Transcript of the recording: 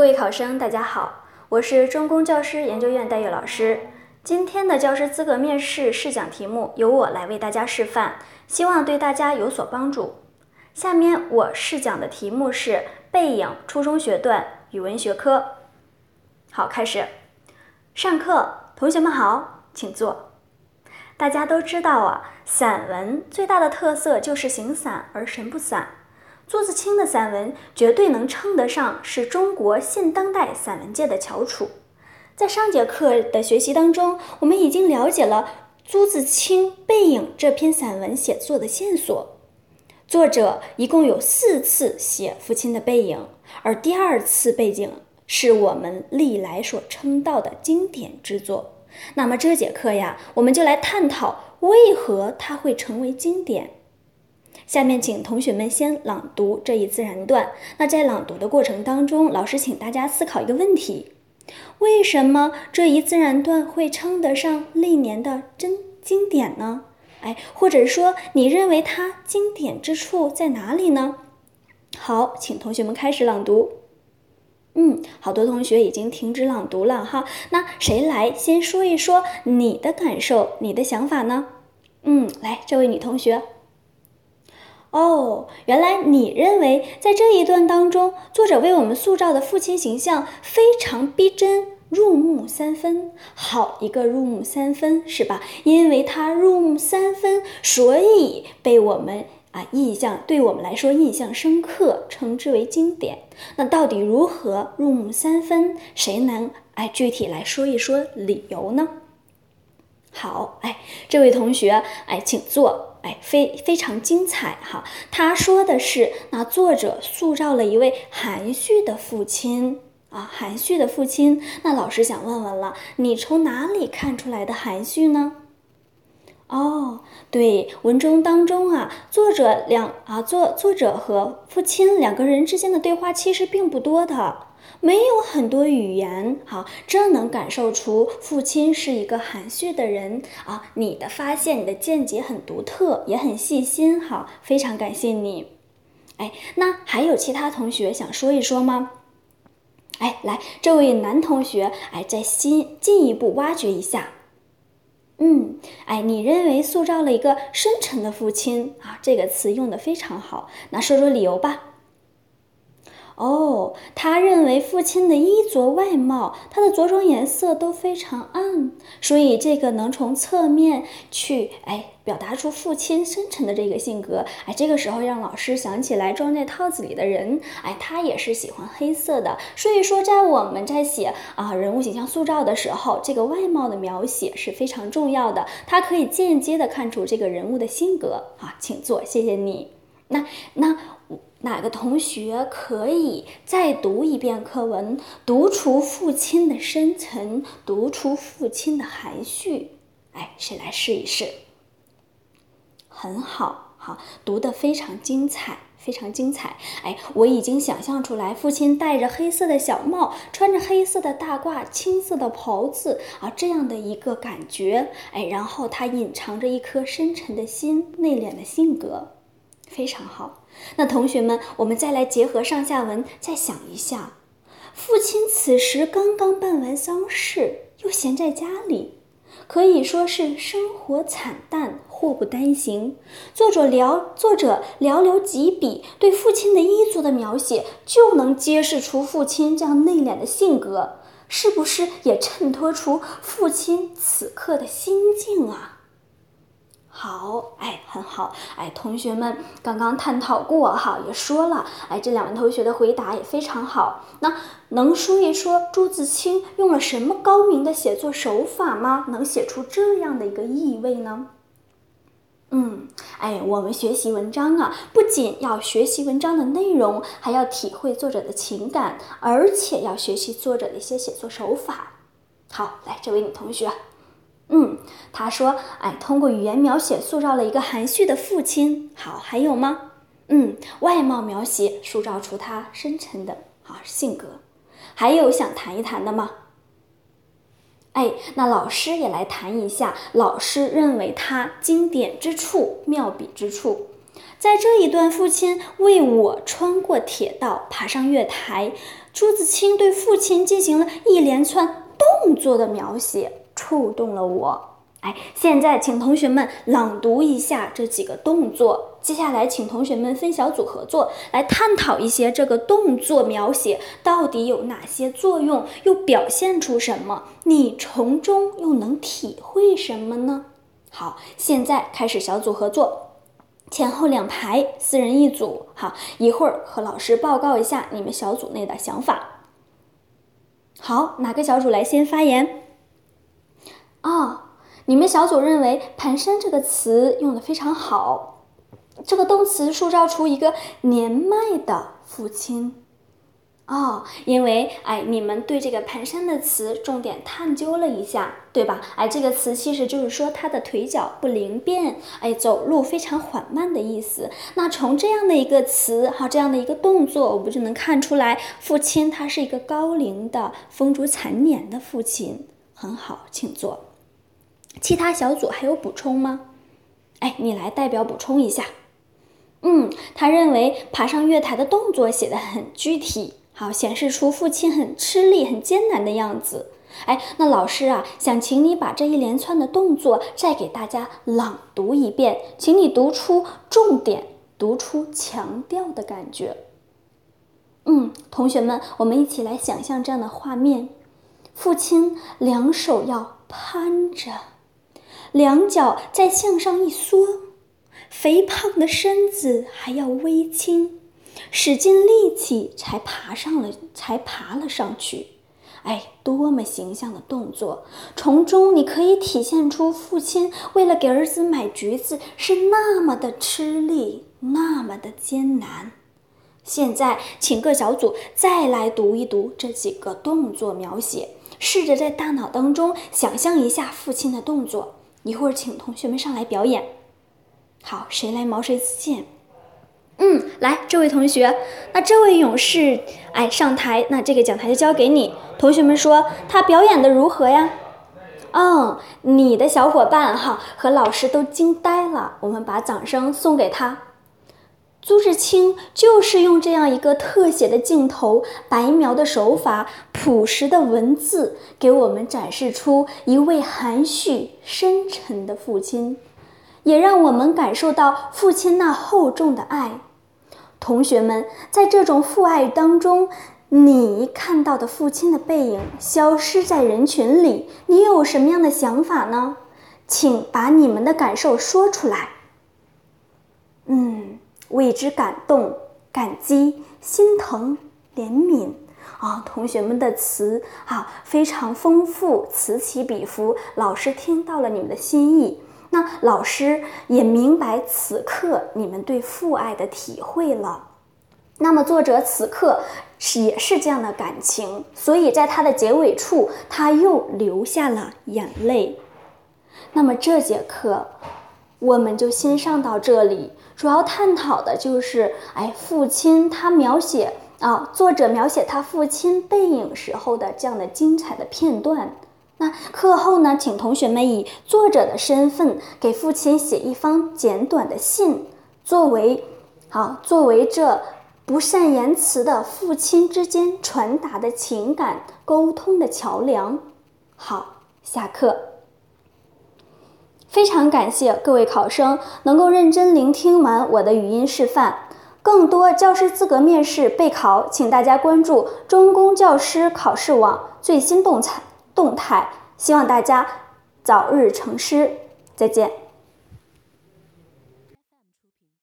各位考生，大家好，我是中公教师研究院戴玉老师。今天的教师资格面试试讲题目由我来为大家示范，希望对大家有所帮助。下面我试讲的题目是《背影》初中学段语文学科。好，开始上课。同学们好，请坐。大家都知道啊，散文最大的特色就是形散而神不散。朱自清的散文绝对能称得上是中国现当代散文界的翘楚。在上节课的学习当中，我们已经了解了朱自清《背影》这篇散文写作的线索。作者一共有四次写父亲的背影，而第二次背景是我们历来所称道的经典之作。那么这节课呀，我们就来探讨为何它会成为经典。下面请同学们先朗读这一自然段。那在朗读的过程当中，老师请大家思考一个问题：为什么这一自然段会称得上历年的真经典呢？哎，或者说你认为它经典之处在哪里呢？好，请同学们开始朗读。嗯，好多同学已经停止朗读了哈。那谁来先说一说你的感受、你的想法呢？嗯，来，这位女同学。哦，原来你认为在这一段当中，作者为我们塑造的父亲形象非常逼真、入木三分。好一个入木三分，是吧？因为他入木三分，所以被我们啊印象，对我们来说印象深刻，称之为经典。那到底如何入木三分？谁能哎具体来说一说理由呢？好，哎，这位同学，哎，请坐。哎，非非常精彩哈！他说的是，那作者塑造了一位含蓄的父亲啊，含蓄的父亲。那老师想问问了，你从哪里看出来的含蓄呢？哦，对，文中当中啊，作者两啊作作者和父亲两个人之间的对话其实并不多的。没有很多语言，好，这能感受出父亲是一个含蓄的人啊。你的发现，你的见解很独特，也很细心，好，非常感谢你。哎，那还有其他同学想说一说吗？哎，来，这位男同学，哎，再新进一步挖掘一下。嗯，哎，你认为塑造了一个深沉的父亲啊？这个词用的非常好，那说说理由吧。哦，他认为父亲的衣着外貌，他的着装颜色都非常暗，所以这个能从侧面去哎表达出父亲深沉的这个性格。哎，这个时候让老师想起来装在套子里的人，哎，他也是喜欢黑色的。所以说，在我们在写啊人物形象塑造的时候，这个外貌的描写是非常重要的，它可以间接的看出这个人物的性格。啊，请坐，谢谢你。那那。哪个同学可以再读一遍课文，读出父亲的深沉，读出父亲的含蓄？哎，谁来试一试？很好，好，读得非常精彩，非常精彩。哎，我已经想象出来，父亲戴着黑色的小帽，穿着黑色的大褂，青色的袍子啊，这样的一个感觉。哎，然后他隐藏着一颗深沉的心，内敛的性格。非常好，那同学们，我们再来结合上下文，再想一下，父亲此时刚刚办完丧事，又闲在家里，可以说是生活惨淡，祸不单行。作者寥作者寥寥几笔对父亲的衣着的描写，就能揭示出父亲这样内敛的性格，是不是也衬托出父亲此刻的心境啊？好，哎，很好，哎，同学们刚刚探讨过哈，也说了，哎，这两位同学的回答也非常好。那能说一说朱自清用了什么高明的写作手法吗？能写出这样的一个意味呢？嗯，哎，我们学习文章啊，不仅要学习文章的内容，还要体会作者的情感，而且要学习作者的一些写作手法。好，来，这位女同学。嗯，他说，哎，通过语言描写塑造了一个含蓄的父亲。好，还有吗？嗯，外貌描写塑造出他深沉的啊性格。还有想谈一谈的吗？哎，那老师也来谈一下，老师认为他经典之处、妙笔之处。在这一段，父亲为我穿过铁道，爬上月台，朱自清对父亲进行了一连串动作的描写，触动了我。哎，现在请同学们朗读一下这几个动作。接下来，请同学们分小组合作，来探讨一些这个动作描写到底有哪些作用，又表现出什么？你从中又能体会什么呢？好，现在开始小组合作，前后两排，四人一组。好，一会儿和老师报告一下你们小组内的想法。好，哪个小组来先发言？哦。你们小组认为“蹒跚”这个词用的非常好，这个动词塑造出一个年迈的父亲。哦，因为哎，你们对这个“蹒跚”的词重点探究了一下，对吧？哎，这个词其实就是说他的腿脚不灵便，哎，走路非常缓慢的意思。那从这样的一个词，哈，这样的一个动作，我们就能看出来，父亲他是一个高龄的、风烛残年的父亲。很好，请坐。其他小组还有补充吗？哎，你来代表补充一下。嗯，他认为爬上月台的动作写的很具体，好，显示出父亲很吃力、很艰难的样子。哎，那老师啊，想请你把这一连串的动作再给大家朗读一遍，请你读出重点，读出强调的感觉。嗯，同学们，我们一起来想象这样的画面：父亲两手要攀着。两脚再向上一缩，肥胖的身子还要微倾，使尽力气才爬上了，才爬了上去。哎，多么形象的动作！从中你可以体现出父亲为了给儿子买橘子是那么的吃力，那么的艰难。现在，请各小组再来读一读这几个动作描写，试着在大脑当中想象一下父亲的动作。一会儿请同学们上来表演。好，谁来毛遂自荐？嗯，来，这位同学，那这位勇士，哎，上台，那这个讲台就交给你。同学们说他表演的如何呀？嗯，你的小伙伴哈和老师都惊呆了。我们把掌声送给他。朱自清就是用这样一个特写的镜头、白描的手法、朴实的文字，给我们展示出一位含蓄深沉的父亲，也让我们感受到父亲那厚重的爱。同学们，在这种父爱当中，你看到的父亲的背影消失在人群里，你有什么样的想法呢？请把你们的感受说出来。嗯。为之感动、感激、心疼、怜悯啊！同学们的词啊非常丰富，此起彼伏。老师听到了你们的心意，那老师也明白此刻你们对父爱的体会了。那么作者此刻是也是这样的感情，所以在他的结尾处他又流下了眼泪。那么这节课我们就先上到这里。主要探讨的就是，哎，父亲他描写啊，作者描写他父亲背影时候的这样的精彩的片段。那课后呢，请同学们以作者的身份给父亲写一封简短的信，作为好作为这不善言辞的父亲之间传达的情感沟通的桥梁。好，下课。非常感谢各位考生能够认真聆听完我的语音示范。更多教师资格面试备考，请大家关注中公教师考试网最新动态动态。希望大家早日成师，再见。